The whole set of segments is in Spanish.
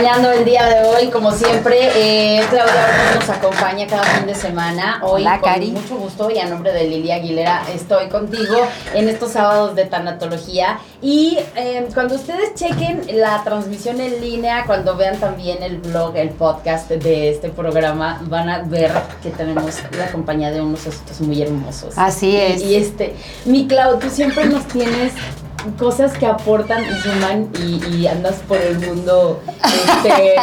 acompañando el día de hoy, como siempre. Eh, Claudia nos acompaña cada fin de semana. Hoy, Hola, con Cari. mucho gusto y a nombre de Lilia Aguilera, estoy contigo en estos sábados de tanatología. Y eh, cuando ustedes chequen la transmisión en línea, cuando vean también el blog, el podcast de este programa, van a ver que tenemos la compañía de unos ositos muy hermosos. Así es. Y, y este, mi Clau, tú siempre nos tienes cosas que aportan y suman y, y andas por el mundo este,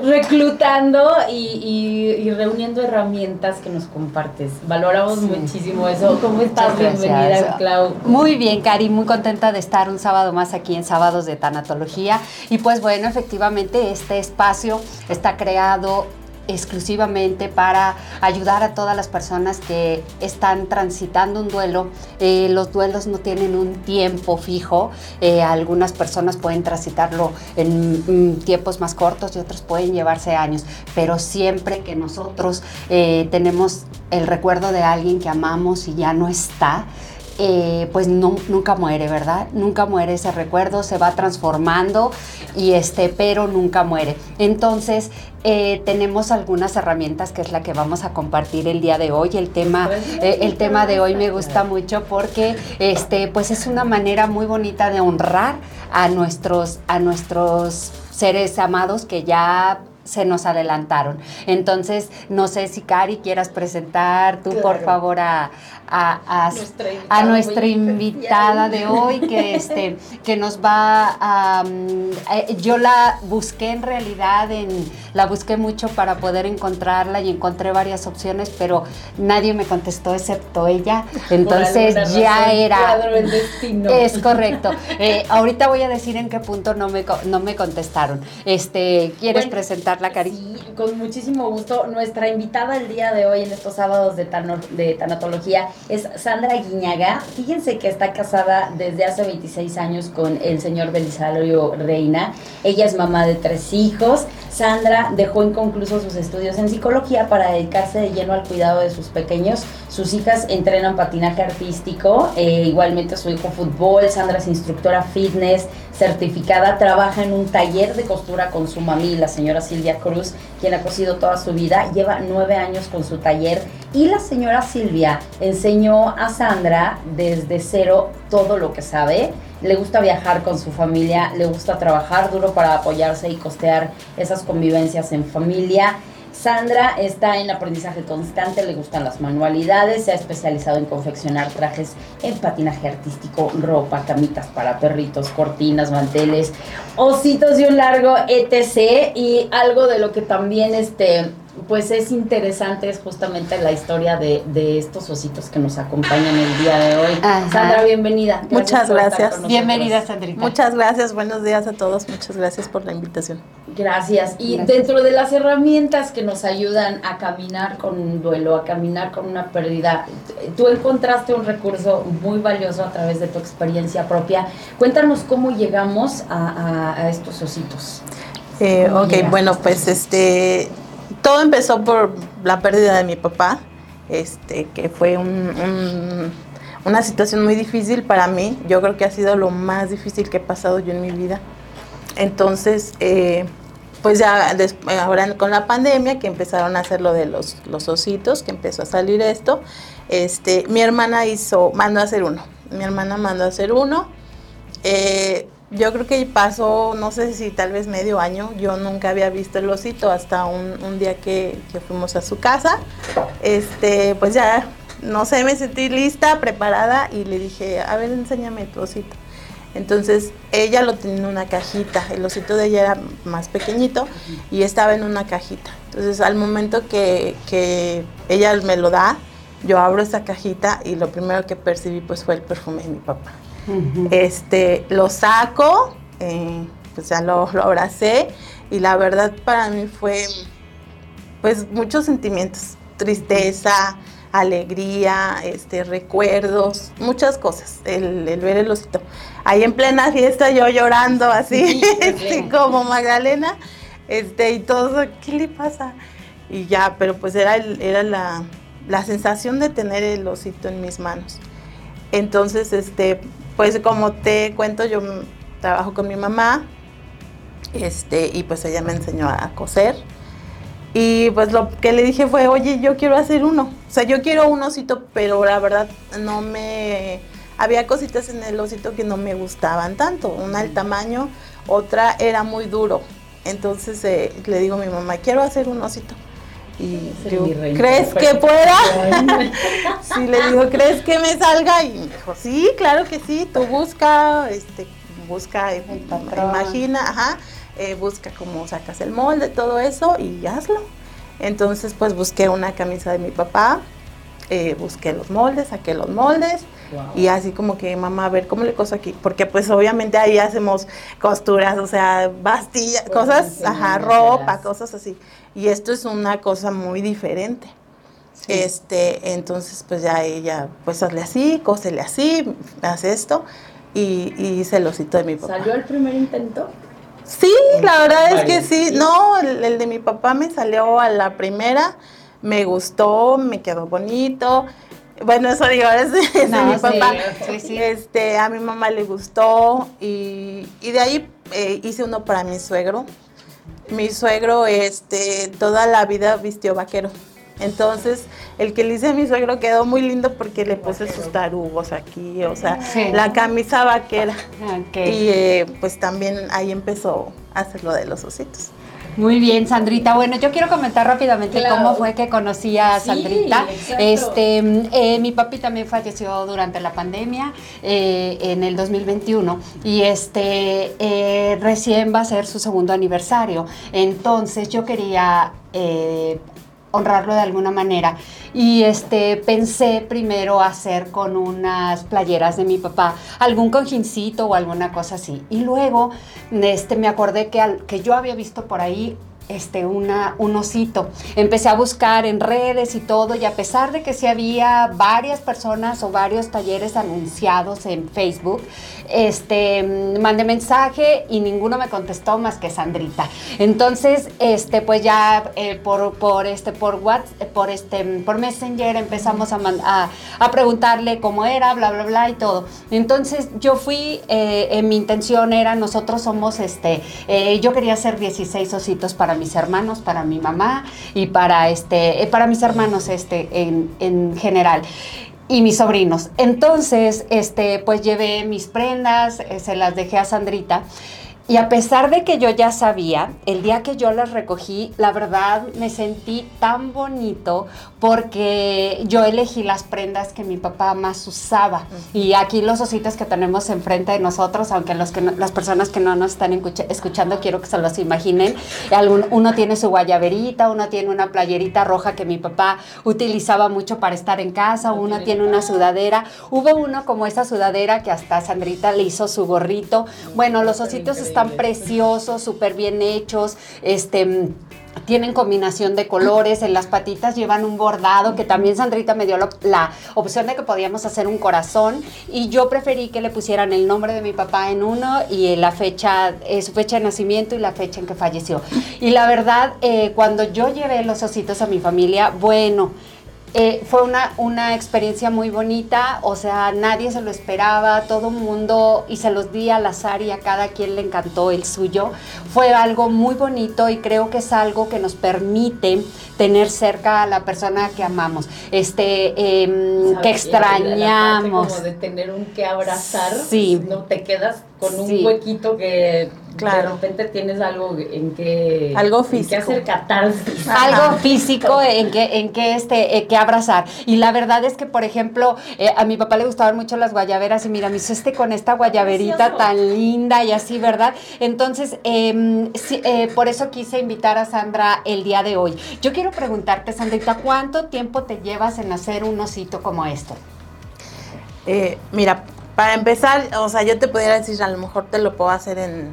reclutando y, y- y reuniendo herramientas que nos compartes. Valoramos muchísimo eso. ¿Cómo estás? Bienvenida. Clau. Muy bien, Cari, muy contenta de estar un sábado más aquí en Sábados de Tanatología. Y pues bueno, efectivamente este espacio está creado exclusivamente para ayudar a todas las personas que están transitando un duelo. Eh, los duelos no tienen un tiempo fijo. Eh, algunas personas pueden transitarlo en mm, tiempos más cortos y otros pueden llevarse años. Pero siempre que nosotros eh, tenemos el recuerdo de alguien que amamos y ya no está, eh, pues no- nunca muere, ¿verdad? Nunca muere ese recuerdo, se va transformando y este, pero nunca muere. Entonces, eh, tenemos algunas herramientas que es la que vamos a compartir el día de hoy. El tema, eh, el tema de hoy me gusta mucho porque este, pues es una manera muy bonita de honrar a nuestros, a nuestros seres amados que ya se nos adelantaron. Entonces, no sé si Cari quieras presentar tú, por favor, a, a, a- Nuestra a invitada nuestra muy invitada de hoy que este que nos va a mm, eh, yo la busqué en realidad en la busqué mucho para poder encontrarla y encontré varias opciones pero nadie me contestó excepto ella. Entonces ya era destino. es correcto. Eh, ahorita voy a decir en qué punto no me no me contestaron. Este quieres Bueno, con muchísimo gusto. Nuestra invitada el día de hoy en estos sábados de, tano- de tanatología es Sandra Guiñaga. Fíjense que está casada desde hace 26 años con el señor Belisario Reina. Ella es mamá de tres hijos. Sandra dejó inconclusos sus estudios en psicología para dedicarse de lleno al cuidado de sus pequeños. Sus hijas entrenan patinaje artístico, eh, igualmente su hijo fútbol. Sandra es instructora fitness, certificada, trabaja en un taller de costura con su mami, la señora Silvia Cruz, quien ha cosido toda su vida, lleva nueve años con su taller y la señora Silvia enseñó a Sandra desde cero todo lo que sabe. Le gusta viajar con su familia, le gusta trabajar duro para apoyarse y costear esas convivencias en familia. Sandra está en aprendizaje constante, le gustan las manualidades, se ha especializado en confeccionar trajes en patinaje artístico, ropa, camitas para perritos, cortinas, manteles, ositos y un largo etc. Y algo de lo que también este, pues es interesante es justamente la historia de, de estos ositos que nos acompañan el día de hoy. Ajá. Sandra, bienvenida. Muchas gracias. con nosotros. bienvenida Sandrita Muchas gracias, buenos días a todos, muchas gracias por la invitación. Gracias. Y Gracias. dentro de las herramientas que nos ayudan a caminar con un duelo, a caminar con una pérdida, tú encontraste un recurso muy valioso a través de tu experiencia propia. Cuéntanos cómo llegamos a, a- a estos ositos. Eh, ¿Cómo ok, bueno, pues este, todo empezó por la pérdida de mi papá, este, que fue un- un- una situación muy difícil para mí. Yo creo que ha sido lo más difícil que he pasado yo en mi vida. Entonces, eh, pues ya ahora con la pandemia que empezaron a hacer lo de los, los ositos, que empezó a salir esto, este, mi hermana hizo, mandó a hacer uno. Mi hermana mandó a hacer uno. Eh, yo creo que pasó, no sé si tal vez medio año, yo nunca había visto el osito hasta un, día que, que fuimos a su casa. Este, pues ya, no sé, me sentí lista, preparada y le dije, a ver, enséñame tu osito. Entonces ella lo tenía en una cajita, el osito de ella era más pequeñito y estaba en una cajita. Entonces al momento que, que ella me lo da, yo abro esa cajita y lo primero que percibí pues fue el perfume de mi papá. Este, lo saco, eh, pues ya lo, lo abracé y la verdad para mí fue pues muchos sentimientos, tristeza, alegría, este, recuerdos, muchas cosas, el, el ver el osito. Ahí en plena fiesta yo llorando así, Sí, plena. como Magdalena, este, y todo, ¿qué le pasa? Y ya, pero pues era, el- era la, la sensación de tener el osito en mis manos. Entonces, este, pues como te cuento, yo trabajo con mi mamá, Este, y pues ella me enseñó a coser. Y pues lo que le dije fue, oye, yo quiero hacer uno. O sea, yo quiero un osito, pero la verdad no me... Había cositas en el osito que no me gustaban tanto. Una el tamaño, otra era muy duro. Entonces eh, le digo a mi mamá, quiero hacer un osito. Y digo, ¿crees que pueda? sí, le digo, ¿crees que me salga? Y me dijo, sí, claro que sí, tú busca, este, busca, imagina, ajá eh, busca cómo sacas el molde, todo eso y hazlo. Entonces pues busqué una camisa de mi papá, eh, busqué los moldes, saqué los moldes y así como que mamá a ver cómo le coso aquí, porque pues obviamente ahí hacemos costuras, o sea, bastillas, cosas, ajá, ropa, cosas así. Y esto es una cosa muy diferente. Este, entonces pues ya ella, pues hazle así, cósele así, hace esto y, y hice el osito de mi papá. ¿Salió el primer intento? Sí, la verdad es que sí. No, el, de mi papá me salió a la primera, me gustó, me quedó bonito. Bueno, eso digo, es, de mi papá. Este, a mi mamá le gustó y, de ahí eh, hice uno para mi suegro. Mi suegro, este, toda la vida vistió vaquero. Entonces, el que le hice a mi suegro quedó muy lindo porque le puse sus tarugos aquí, o sea, la camisa vaquera. Y eh, pues también ahí empezó a hacer lo de los ositos. Muy bien, Sandrita. Bueno, yo quiero comentar rápidamente cómo fue que conocí a Sandrita. este, eh, mi papi también falleció durante la pandemia eh, en el 2021 y este recién va a ser su segundo aniversario. Entonces yo quería honrarlo de alguna manera. Y este, pensé primero hacer con unas playeras de mi papá algún cojincito o alguna cosa así. Y luego este, me acordé que, al, que yo había visto por ahí este, una, un osito. Empecé a buscar en redes y todo, y a pesar de que sí había varias personas o varios talleres anunciados en Facebook, este, mandé mensaje y ninguno me contestó más que Sandrita. Entonces, este, pues ya eh, por, por, este, por, WhatsApp, por, este, por Messenger empezamos a, a, preguntarle cómo era, bla, bla, bla y todo. Entonces, yo fui, eh, en mi intención era, nosotros somos, este, eh, yo quería hacer 16 ositos para mis hermanos, para mi mamá y para, este, eh, para mis hermanos este, en, en general y mis sobrinos. Entonces, este, pues llevé mis prendas, eh, se las dejé a Sandrita. Y a pesar de que yo ya sabía, el día que yo las recogí, la verdad me sentí tan bonito porque yo elegí las prendas que mi papá más usaba. Y aquí los ositos que tenemos enfrente de nosotros, aunque los que las personas que no nos están escuchando, quiero que se los imaginen. uno tiene su guayaberita, uno tiene una playerita roja que mi papá utilizaba mucho para estar en casa, uno tiene una sudadera. Hubo uno como esa sudadera que hasta Sandrita le hizo su gorrito. Bueno, los ositos están preciosos, súper bien hechos, este tienen combinación de colores, en las patitas llevan un bordado, que también Sandrita me dio la, opción de que podíamos hacer un corazón y yo preferí que le pusieran el nombre de mi papá en uno y la fecha, eh, su fecha de nacimiento y la fecha en que falleció. Y la verdad, eh, cuando yo llevé los ositos a mi familia, bueno, eh, fue una, una experiencia muy bonita, o sea, nadie se lo esperaba, todo el mundo, y se los di al azar y a cada quien le encantó el suyo. Fue algo muy bonito y creo que es algo que nos permite tener cerca a la persona que amamos, este, em, que extrañamos. como de tener un que abrazar, sí. no te quedas con un huequito que de repente tienes algo en que algo físico. hacer catarsis. Algo físico en que en que este eh, que abrazar. Y la verdad es que por ejemplo eh, a mi papá le gustaban mucho las guayaberas y mira me hizo este con esta guayaberita tan linda y así verdad entonces em, eh, por eso quise invitar a Sandra el día de hoy. Yo quiero preguntarte Sandrita cuánto tiempo te llevas en hacer un osito como esto mira para empezar, o sea, yo te pudiera decir, a lo mejor te lo puedo hacer en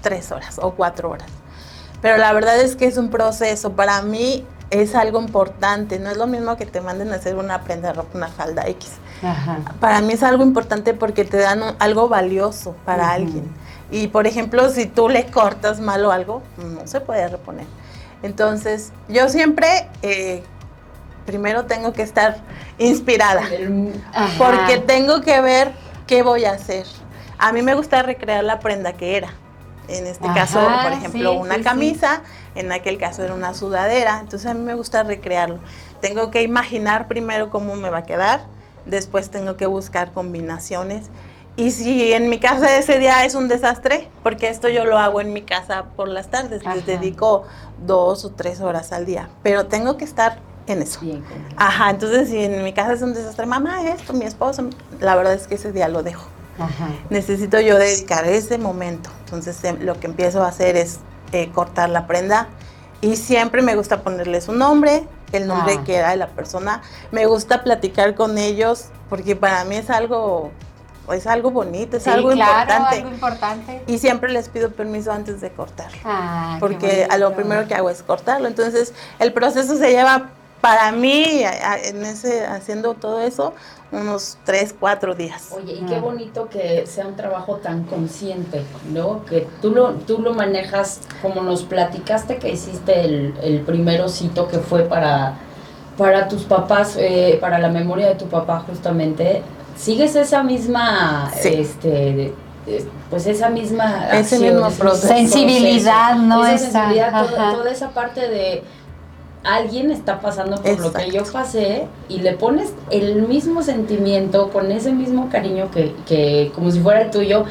tres horas o cuatro horas. Pero la verdad es que es un proceso. Para mí es algo importante. No es lo mismo que te manden a hacer una prenda de ropa, una falda X. Para mí es algo importante porque te dan algo valioso para alguien. Y por ejemplo, si tú le cortas mal o algo, no se puede reponer. Entonces, yo siempre eh, primero tengo que estar inspirada, porque tengo que ver qué voy a hacer. A mí me gusta recrear la prenda que era. En este caso, por ejemplo, una camisa, en aquel caso era una sudadera, entonces a mí me gusta recrearlo. Tengo que imaginar primero cómo me va a quedar, después tengo que buscar combinaciones. Y si en mi casa ese día es un desastre, porque esto yo lo hago en mi casa por las tardes, les dedico dos o tres horas al día, pero tengo que estar en eso. Ajá, entonces si en mi casa es un desastre, mamá, esto, mi esposo, la verdad es que ese día lo dejo. Necesito yo dedicar ese momento. Entonces em, lo que empiezo a hacer es eh, cortar la prenda y siempre me gusta ponerles un nombre, el nombre ah. que era de la persona. Me gusta platicar con ellos porque para mí es algo es algo bonito, es algo, importante. algo importante. Y siempre les pido permiso antes de cortarlo. porque a lo primero que hago es cortarlo. Entonces, el proceso se lleva para mí, en ese, haciendo todo eso, unos tres, cuatro días. Oye, y qué bonito que sea un trabajo tan consciente, ¿no? Que tú lo, tú lo manejas, como nos platicaste que hiciste el, el primer osito que fue para, para tus papás, eh, para la memoria de tu papá justamente. ¿Sigues esa misma, este, pues esa misma ese mismo proceso, sensibilidad, ¿no? Esa sensibilidad, toda esa parte de alguien está pasando por lo que yo pasé y le pones el mismo sentimiento, con ese mismo cariño que, que como si fuera el tuyo,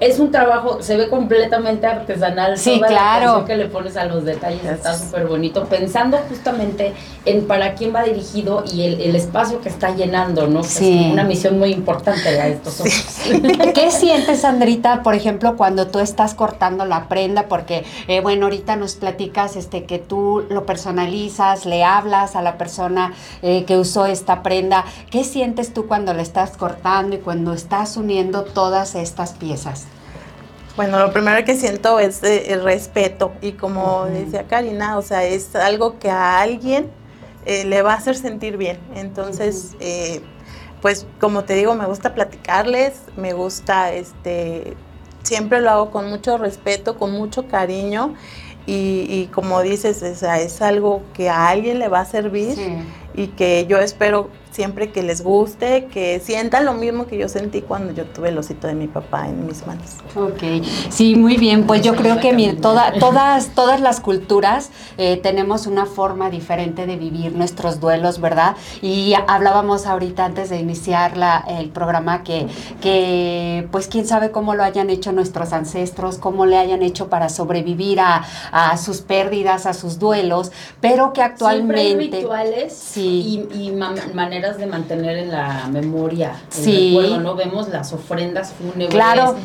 es un trabajo, se ve completamente artesanal. Sí, claro. La que le pones a los detalles está súper bonito, pensando justamente en para quién va dirigido y el, espacio que está llenando, ¿no? Sí. Es una misión muy importante de estos ¿Qué sientes, Sandrita, por ejemplo, cuando tú estás cortando la prenda? Porque, eh, bueno, ahorita nos platicas este, que tú lo personalizas, le hablas a la persona eh, que usó esta prenda. ¿Qué sientes tú cuando le estás cortando y cuando estás uniendo todas estas piezas? Bueno, lo primero que siento es eh, el respeto y como decía Karina, o sea, es algo que a alguien eh, le va a hacer sentir bien. Entonces, eh, pues como te digo, me gusta platicarles, me gusta, este, siempre lo hago con mucho respeto, con mucho cariño y, como dices, o sea, es algo que a alguien le va a servir y que yo espero siempre que les guste, que sientan lo mismo que yo sentí cuando yo tuve el osito de mi papá en mis manos. Ok, sí, muy bien, pues yo creo que toda, todas, todas las culturas eh, tenemos una forma diferente de vivir nuestros duelos, ¿verdad? Y hablábamos ahorita antes de iniciar la, el programa que, que, pues quién sabe cómo lo hayan hecho nuestros ancestros, cómo le hayan hecho para sobrevivir a, a sus pérdidas, a sus duelos, pero que actualmente... Siempre hay rituales sí. y, y maneras de mantener en la memoria el sí. recuerdo, ¿no? Vemos las ofrendas fúnebres. Claro,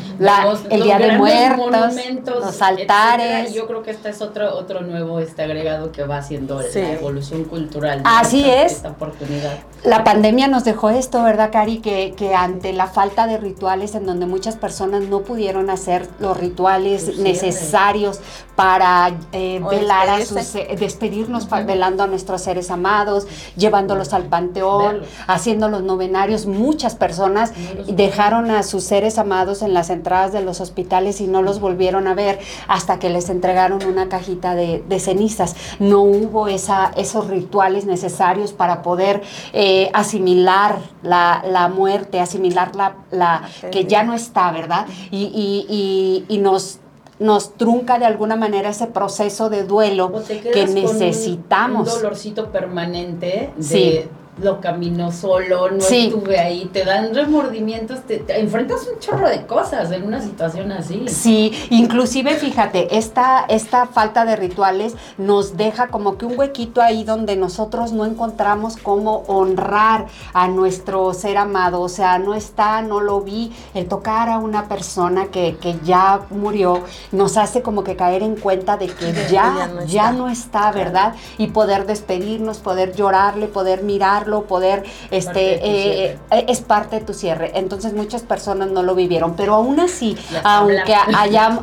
el Día de Muertos, los altares. Yo creo que este es otro, otro nuevo este agregado que va haciendo la evolución cultural. Así es. Esta oportunidad. La pandemia nos dejó esto, ¿verdad, Cari? Que, que ante la falta de rituales en donde muchas personas no pudieron hacer los rituales necesarios para eh, velar a sus, eh, despedirnos, velando a nuestros seres amados, llevándolos al panteón, haciendo los novenarios. Muchas personas dejaron a sus seres amados en las entradas de los hospitales y no los volvieron a ver hasta que les entregaron una cajita de, cenizas. No hubo esa, esos rituales necesarios para poder eh, asimilar la, muerte, asimilar la, la que ya no está, ¿verdad? y, y nos nos trunca de alguna manera ese proceso de duelo que necesitamos. un dolorcito permanente de, lo camino solo, no estuve ahí, te dan remordimientos, te, enfrentas un chorro de cosas en una situación así. Sí, inclusive fíjate, esta, esta falta de rituales nos deja como que un huequito ahí donde nosotros no encontramos cómo honrar a nuestro ser amado, o sea, no está, no lo vi, el tocar a una persona que, que ya murió nos hace como que caer en cuenta de que ya, ya no está, ¿verdad? Y poder despedirnos, poder llorarle, poder mirarlo poder, este, eh, eh, es parte de tu cierre. Entonces muchas personas no lo vivieron, pero aún así, aunque haya,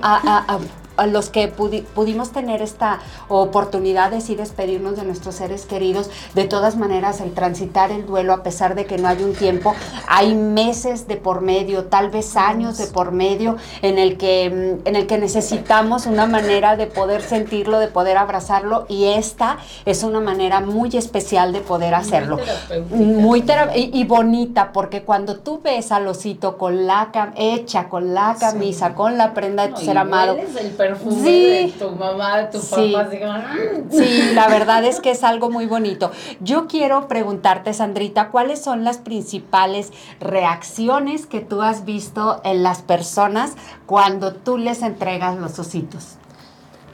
a los que pudimos tener esta oportunidad de sí despedirnos de nuestros seres queridos, de todas maneras el transitar el duelo, a pesar de que no hay un tiempo, hay meses de por medio, tal vez años de por medio, en el que, mm, en el que necesitamos una manera de poder sentirlo, de poder abrazarlo, y esta es una manera muy especial de poder hacerlo. Muy y, bonita, porque cuando tú ves al osito con la hecha, con la camisa, con la prenda de tu ser amado perfume de tu mamá, de tu papá. Mm". sí, la verdad es que es algo muy bonito. Yo quiero preguntarte, Sandrita, ¿cuáles son las principales reacciones que tú has visto en las personas cuando tú les entregas los ositos?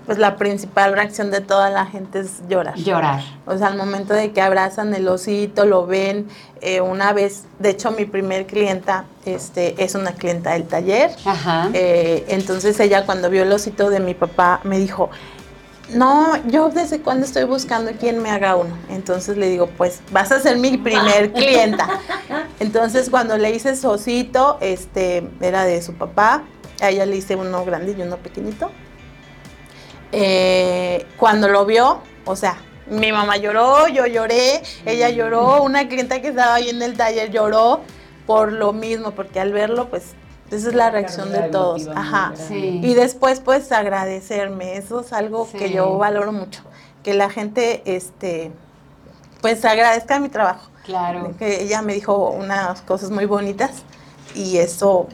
Pues la principal reacción de toda la gente es llorar. Llorar. O sea, al momento de que abrazan el osito, lo ven, eh, una vez, de hecho mi primer clienta este, es una clienta del taller. Ajá. Eh, entonces ella cuando vio el osito de mi papá me dijo, no, yo desde cuando estoy buscando quién me haga uno. Entonces le digo, pues vas a ser mi primer clienta. Entonces cuando le hice su osito, este, era de su papá, a ella le hice uno grande y uno pequeñito. Eh, cuando lo vio, o sea, mi mamá lloró, yo lloré, ella lloró, una clienta que estaba ahí en el taller lloró por lo mismo, porque al verlo, pues, esa es la reacción de todos. Ajá. Y después, pues, agradecerme. Eso es algo que yo valoro mucho. Que la gente, este, pues, agradezca mi trabajo. Claro. Que ella me dijo unas cosas muy bonitas y eso,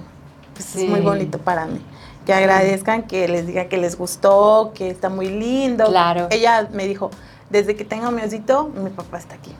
pues, es muy bonito para mí que agradezcan, que les diga que les gustó, que está muy lindo. Claro. Ella me dijo, desde que tengo mi osito, mi papá está aquí.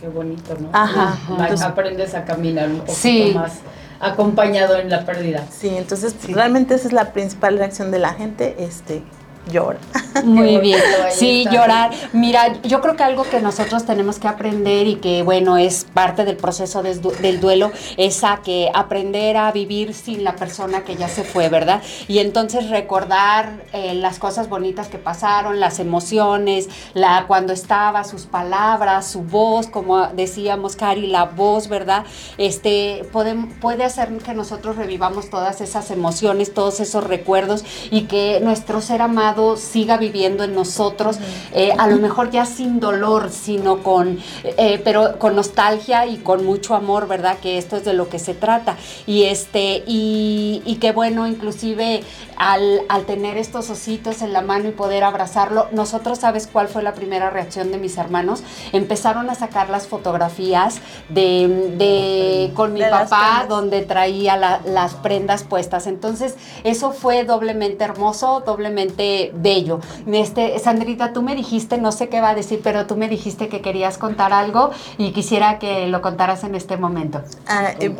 Qué bonito, ¿no? Ajá. aprendes a caminar un poquito más acompañado en la pérdida. Sí, entonces realmente esa es la principal reacción de la gente, este, llora. Muy bien. Sí, llorar. Mira, yo creo que algo que nosotros tenemos que aprender y que, bueno, es parte del proceso del duelo, es a que aprender a vivir sin la persona que ya se fue, ¿verdad? Y entonces recordar eh, las cosas bonitas que pasaron, las emociones, la cuando estaba, sus palabras, su voz, como decíamos, Cari, la voz, ¿verdad? Este, puede, puede hacer que nosotros revivamos todas esas emociones, todos esos recuerdos y que nuestro ser amado siga viviendo en nosotros, eh, a lo mejor ya sin dolor, sino con, eh, pero con nostalgia y con mucho amor, ¿verdad? Que esto es de lo que se trata. Y este, y, y que bueno, inclusive al, al, tener estos ositos en la mano y poder abrazarlo, nosotros, ¿sabes cuál fue la primera reacción de mis hermanos? Empezaron a sacar las fotografías de, de con mi papá, donde traía las prendas puestas. Entonces, eso fue doblemente hermoso, doblemente bello. Este, Sandrita, tú me dijiste, no sé qué va a decir, pero tú me dijiste que querías contar algo y quisiera que lo contaras en este momento. Ah, eh,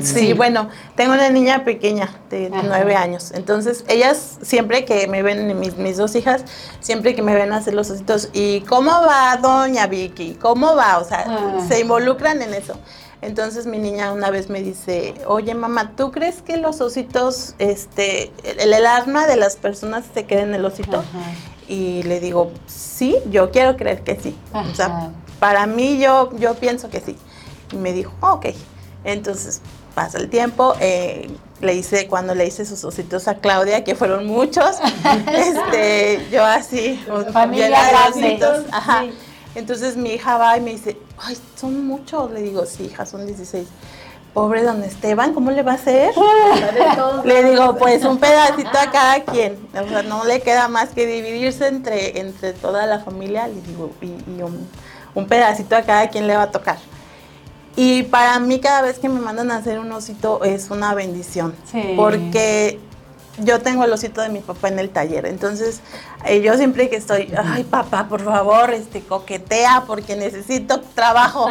sí, bueno, tengo una niña pequeña de nueve años, entonces ellas siempre que me ven, mis, mis dos hijas, siempre que me ven hacer los ositos, ¿y cómo va doña Vicky? ¿Cómo va? O sea, ah. se involucran en eso. Entonces mi niña una vez me dice, oye mamá, ¿tú crees que los ositos, este, el, el arma de las personas se queda en el osito? Y le digo, sí, yo quiero creer que sí. O sea, para mí yo, yo pienso que sí. Y me dijo, ok. Entonces pasa el tiempo, eh, le hice, cuando le hice sus ositos a Claudia, que fueron muchos, este, yo así, familia grande. Ajá. Entonces mi hija va y me dice, ay, son muchos. Le digo, sí, hija, son 16. Pobre don Esteban, ¿cómo le va a hacer? le digo, pues un pedacito a cada quien. O sea, no le queda más que dividirse entre, entre toda la familia. Le digo, y, un, pedacito a cada quien le va a tocar. Y para mí cada vez que me mandan a hacer un osito es una bendición. Porque yo tengo el osito de mi papá en el taller, entonces eh, yo siempre que estoy, ay papá, por favor, este coquetea porque necesito trabajo.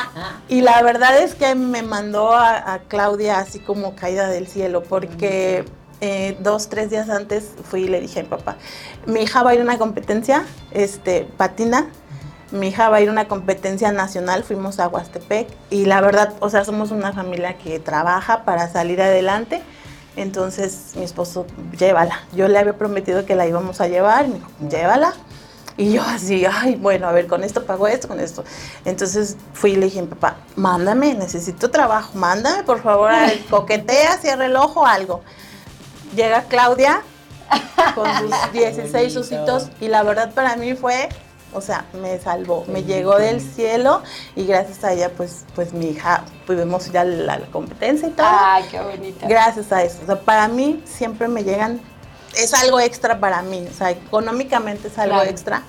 y la verdad es que me mandó a, Claudia así como caída del cielo, porque eh, dos, tres días antes fui y le dije a mi papá, mi hija va a ir a una competencia, este, patina, mi hija va a ir a una competencia nacional, fuimos a Huastepec y la verdad, o sea, somos una familia que trabaja para salir adelante entonces mi esposo, llévala. Yo le había prometido que la íbamos a llevar, y me dijo, llévala. Y yo así, ay, bueno, a ver, con esto pago esto, con esto. Entonces fui y le dije, papá, mándame, necesito trabajo, mándame, por favor, coquetea, cierra el ojo, algo. Llega Claudia, con sus 16 ositos y la verdad para mí fue o sea, me salvó, me llegó del cielo y gracias a ella, pues, pues mi hija, pudimos ya la, competencia y todo. Ay, qué bonita. Gracias a eso. O sea, para mí siempre me llegan, es algo extra para mí, o sea, económicamente es algo extra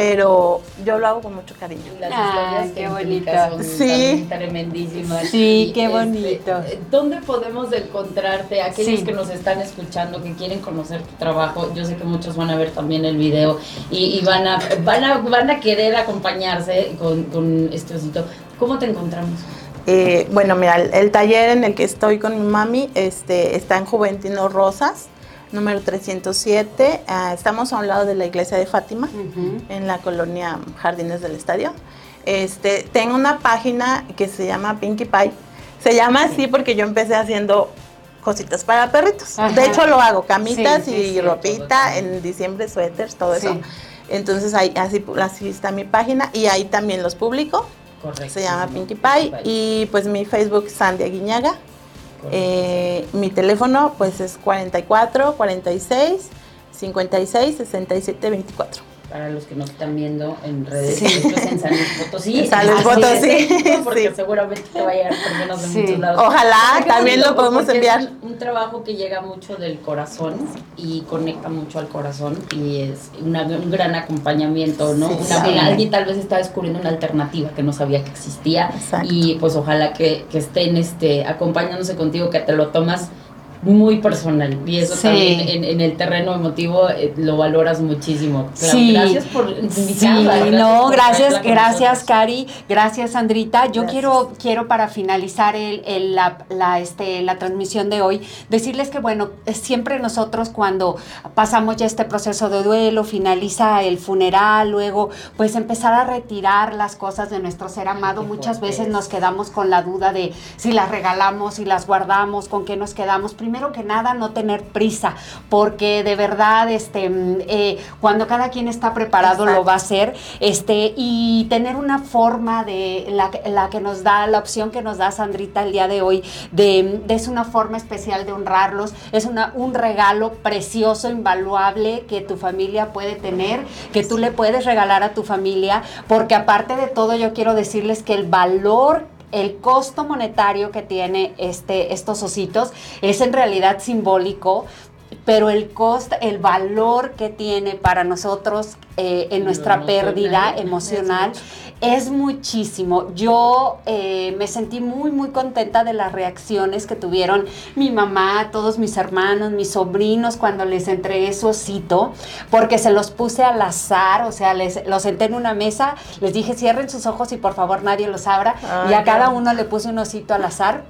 pero yo lo hago con mucho cariño. Las ah, qué bonito. sí. tremendísimas. Sí, qué este, bonito. ¿Dónde podemos encontrarte? Aquellos que nos están escuchando, que quieren conocer tu trabajo, yo sé que muchos van a ver también el video y, van, a, van, a, van a querer acompañarse con, con este osito. ¿Cómo te encontramos? Eh, bueno, mira, el, taller en el que estoy con mi mami este, está en Juventino Rosas número 307. Ah, estamos a un lado de la iglesia de Fátima, en la colonia Jardines del Estadio. Este, tengo una página que se llama Pinkie Pie. Se llama así porque yo empecé haciendo cositas para perritos. De hecho lo hago, camitas y ropita, en diciembre suéteres, todo eso. Entonces ahí, así, así está mi página y ahí también los publico. Correcto. Se llama Pinkie Pie. Y pues mi Facebook Sandia Guiñaga. Eh, mi teléfono pues es 44 46 56 67 24 para los que nos están viendo en redes, sí. en San Luis Potosí. San Luis Potosí. Porque seguramente te va a llegar personas de muchos lados. Ojalá, también lo podemos enviar. un trabajo que llega mucho del corazón y conecta mucho al corazón y es un gran acompañamiento, ¿no? alguien tal vez está descubriendo una alternativa que no sabía que existía y pues ojalá que, que estén este, acompañándose contigo, que te lo tomas muy personal y eso también en, el terreno emotivo eh, lo valoras muchísimo. sí. Gracias por invitarla. Sí, no, gracias, gracias Cari, gracias Sandrita. Yo quiero quiero para finalizar el, la, la, este, la transmisión de hoy decirles que bueno, siempre nosotros cuando pasamos ya este proceso de duelo, finaliza el funeral, luego pues empezar a retirar las cosas de nuestro ser amado, muchas veces nos quedamos con la duda de si las regalamos, si las guardamos, con qué nos quedamos primero que nada no tener prisa, porque de verdad, este, mm, eh, cuando cada quien está preparado lo va a hacer, este, y tener una forma de la, que nos da, la opción que nos da Sandrita el día de hoy, de, es una forma especial de honrarlos, es una, un regalo precioso, invaluable que tu familia puede tener, que tú le puedes regalar a tu familia, porque aparte de todo yo quiero decirles que el valor el costo monetario que tiene este, estos ositos es en realidad simbólico, pero el costo, el valor que tiene para nosotros eh, en nuestra pérdida emocional es muchísimo. Yo eh, me sentí muy, muy contenta de las reacciones que tuvieron mi mamá, todos mis hermanos, mis sobrinos cuando les entregué su osito, porque se los puse al azar, o sea, les, los senté en una mesa, les dije cierren sus ojos y por favor nadie los abra, y a cada uno le puse un osito al azar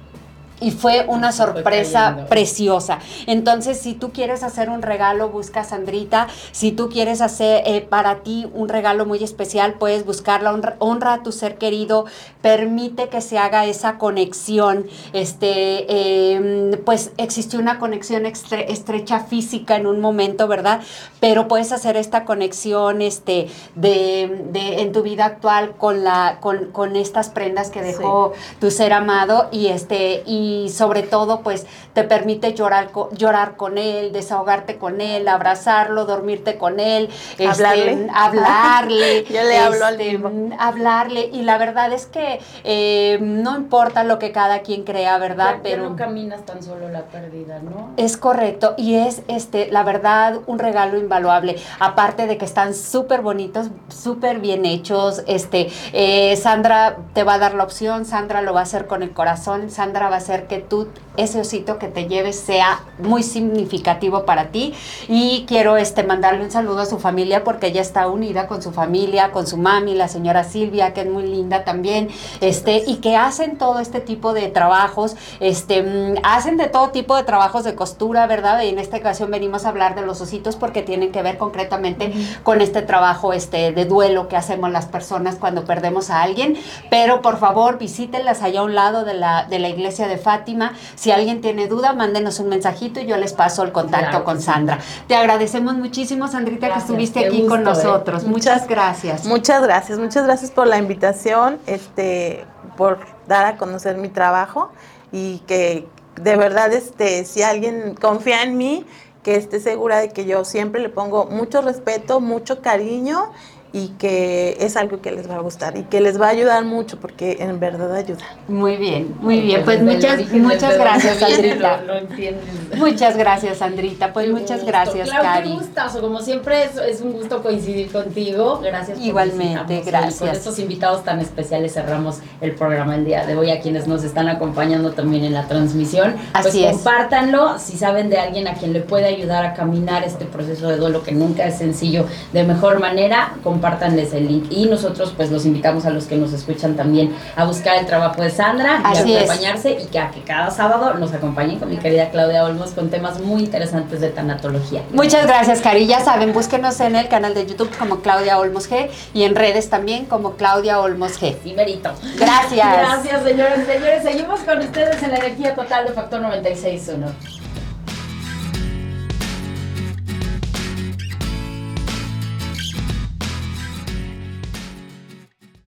y fue una sorpresa preciosa. Entonces, si tú quieres hacer un regalo, busca a Sandrita. Si tú quieres hacer eh, para ti un regalo muy especial, puedes buscarla. Honra, a tu ser querido. Permite que se haga esa conexión. Este, em, pues existió una conexión estrecha física en un momento, ¿verdad? Pero puedes hacer esta conexión este, de, de en tu vida actual con, la, con, con estas prendas que dejó tu ser amado y este y y sobre todo pues te permite llorar, llorar con él, desahogarte con él, abrazarlo, dormirte con él, hablarle, este, hablarle, yo le hablo al este, hablarle. Y la verdad es que eh, no importa lo que cada quien crea, ¿verdad? Pero no caminas tan solo la pérdida, ¿no? Es correcto. Y es este la verdad un regalo invaluable, aparte de que están súper bonitos, súper bien hechos, este eh, Sandra te va a dar la opción, Sandra lo va a hacer con el corazón, Sandra va a ser que tú, ese osito que te lleves sea muy significativo para ti. Y quiero este, mandarle un saludo a su familia porque ella está unida con su familia, con su mami, la señora Silvia, que es muy linda también, este, y que hacen todo este tipo de trabajos, este, mm, hacen de todo tipo de trabajos de costura, ¿verdad? Y en esta ocasión venimos a hablar de los ositos porque tienen que ver concretamente con este trabajo este, de duelo que hacemos las personas cuando perdemos a alguien. Pero por favor, visítenlas allá a un lado de la, de la iglesia de Fátima. Si alguien tiene duda, mándenos un mensajito y yo les paso el contacto con Sandra. Te agradecemos muchísimo, Sandrita, que estuviste aquí con ¿eh? nosotros. Muchas, gracias. Muchas gracias, muchas gracias por la invitación, este, por dar a conocer mi trabajo y que de verdad, este, si alguien confía en mí, que esté segura de que yo siempre le pongo mucho respeto, mucho cariño y que es algo que les va a gustar y que les va a ayudar mucho porque en verdad ayuda. Muy bien, muy bien. Pues muchas, muchas gracias, Sandrita. Muchas gracias, Sandrita. Pues muchas gracias, claro, Cari. Qué gustazo. Como siempre es, es, un gusto coincidir contigo. Gracias. Por Igualmente, gracias. con estos invitados tan especiales cerramos el programa el día de hoy. A quienes nos están acompañando también en la transmisión. Así pues es. compártanlo. Si saben de alguien a quien le puede ayudar a caminar este proceso de duelo que nunca es sencillo de mejor manera, compártanles el link. Y nosotros pues los invitamos a los que nos escuchan también a buscar el trabajo de Sandra Así y a es. acompañarse y que, a que cada sábado nos acompañen con mi querida Claudia Olmos con temas muy interesantes de tanatología. Muchas gracias, Cari. Ya saben, búsquenos en el canal de YouTube como Claudia Olmos G y en redes también como Claudia Olmos G. Y merito. Gracias. Gracias, señores, señores. Seguimos con ustedes en la energía total de Factor 96.1.